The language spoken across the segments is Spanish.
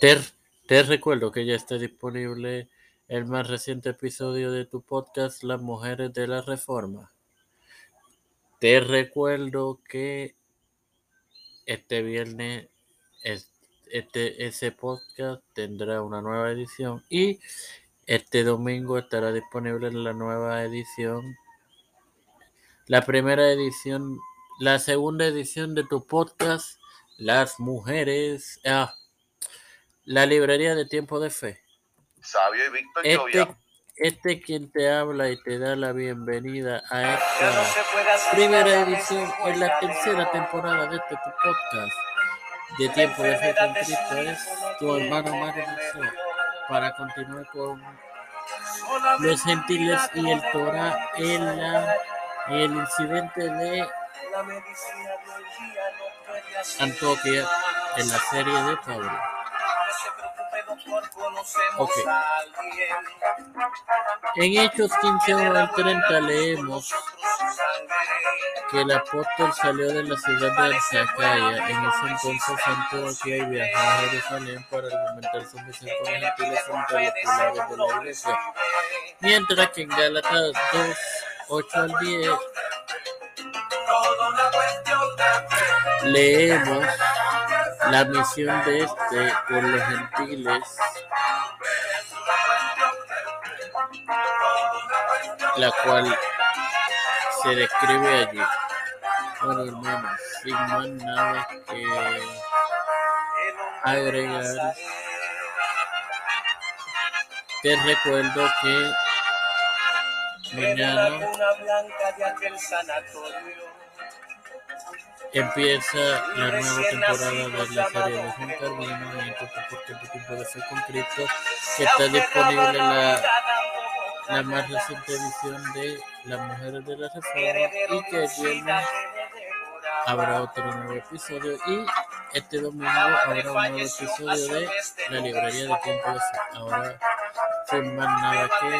Te, recuerdo que ya está disponible el más reciente episodio de tu podcast Las Mujeres de la Reforma. Te recuerdo que este viernes es- este, ese podcast tendrá una nueva edición y este domingo estará disponible la nueva edición. La primera edición, la segunda edición de tu podcast Las Mujeres, ah, la librería de tiempo de fe. Sabio y Víctor Este, Llovia. este quien te habla y te da la bienvenida a esta primera edición en la tercera temporada de este tu podcast de Tiempo de Fe con Cristo es tu hermano Mario para continuar con los gentiles y el Torah en la en el incidente de Antioquia en la serie de Pablo. Ok. En Hechos 15 al 30 leemos que el apóstol salió de la ciudad de Arzacaya en ese entonces Antioquia y viajó a Jerusalén para argumentar su misión con los gentiles frente a los pilares de la iglesia. Mientras que en Gálatas 2, 8 al 10 leemos la misión de este por los gentiles, la cual se describe allí. Bueno, hermanos, sin más nada que agregar, te recuerdo que mañana empieza la nueva temporada de la serie de Juan Carvino y entonces por tiempo tiempo de fe con Cristo que está disponible la, la más reciente edición de Las Mujeres de la Reforma y que el viernes habrá otro nuevo episodio y este domingo habrá un nuevo episodio de la librería de tiempo de fe. Ahora sin más nada que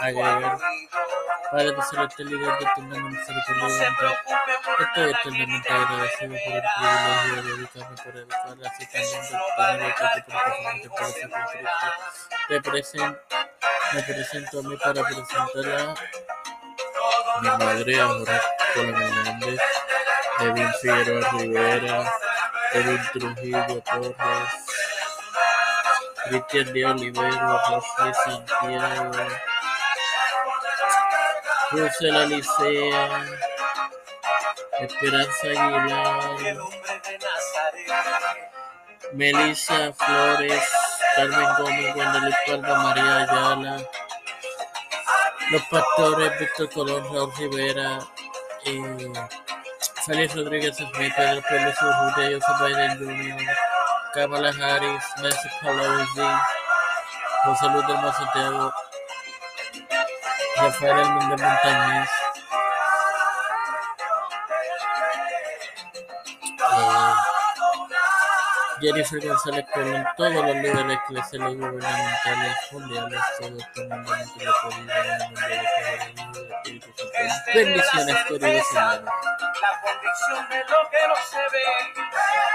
agregar Padre de eterna misericordia Estoy eternamente agradecido por el privilegio de dedicarme por educar, así también de tener por ese conflicto. Te presento, me presento a mí para presentar a mi madre, Aurora Menéndez, Edwin Figueroa Rivera, Edwin Trujillo Torres, Cristian de Olivero, José Santiago, Rosela Licea, Esperanza Aguilar, Melissa Flores, Carmen Gómez, Guadalupe Palma, María Ayala, los pastores Víctor Colón, Raúl Rivera, eh, Félix Rodríguez Smith, Pedro Pérez Urrutia, Joseph Biden Jr., Kamala Harris, Nancy Pelosi, José Luis del Santiago, Rafael Hernández Montañez, eh, Jennifer González Colón, todos los líderes eclesiales gubernamentales mundiales, todo mundo que lo pedido en el nombre del Padre, del Hijo y del Espíritu Santo. Bendiciones, queridos hermanos. La convicción.